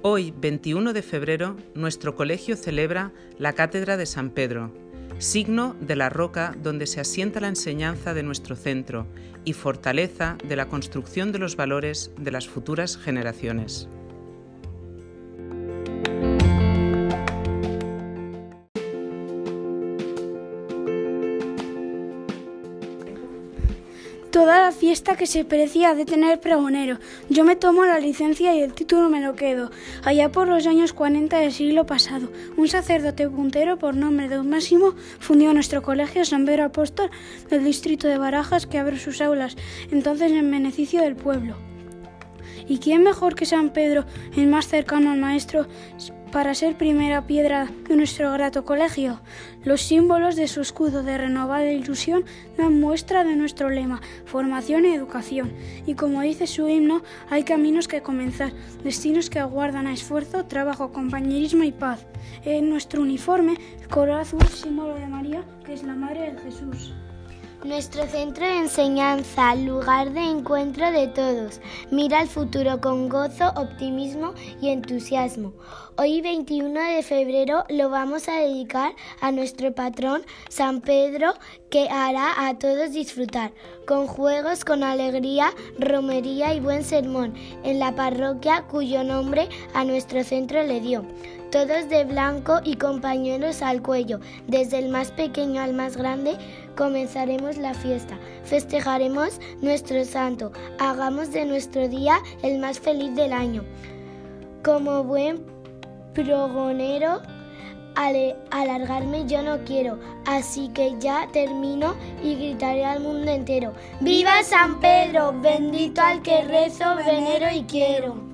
Hoy, 21 de febrero, nuestro colegio celebra la Cátedra de San Pedro, signo de la roca donde se asienta la enseñanza de nuestro centro y fortaleza de la construcción de los valores de las futuras generaciones. Toda la fiesta que se parecía de tener pregonero. Yo me tomo la licencia y el título me lo quedo. Allá por los años 40 del siglo pasado, un sacerdote puntero por nombre de un Máximo fundió nuestro colegio San Pedro Apóstol del distrito de Barajas que abrió sus aulas, entonces en beneficio del pueblo. ¿Y quién mejor que San Pedro, el más cercano al Maestro, para ser primera piedra de nuestro grato colegio? Los símbolos de su escudo de renovada ilusión dan muestra de nuestro lema, formación y educación. Y como dice su himno, hay caminos que comenzar, destinos que aguardan a esfuerzo, trabajo, compañerismo y paz. En nuestro uniforme, el color azul, símbolo de María, que es la Madre de Jesús. Nuestro centro de enseñanza, lugar de encuentro de todos. Mira al futuro con gozo, optimismo y entusiasmo. Hoy 21 de febrero lo vamos a dedicar a nuestro patrón San Pedro que hará a todos disfrutar, con juegos, con alegría, romería y buen sermón en la parroquia cuyo nombre a nuestro centro le dio todos de blanco y compañeros al cuello. Desde el más pequeño al más grande comenzaremos la fiesta. Festejaremos nuestro santo. Hagamos de nuestro día el más feliz del año. Como buen progonero, alargarme yo no quiero, así que ya termino y gritaré al mundo entero. ¡Viva San Pedro! Bendito al que rezo, venero y quiero.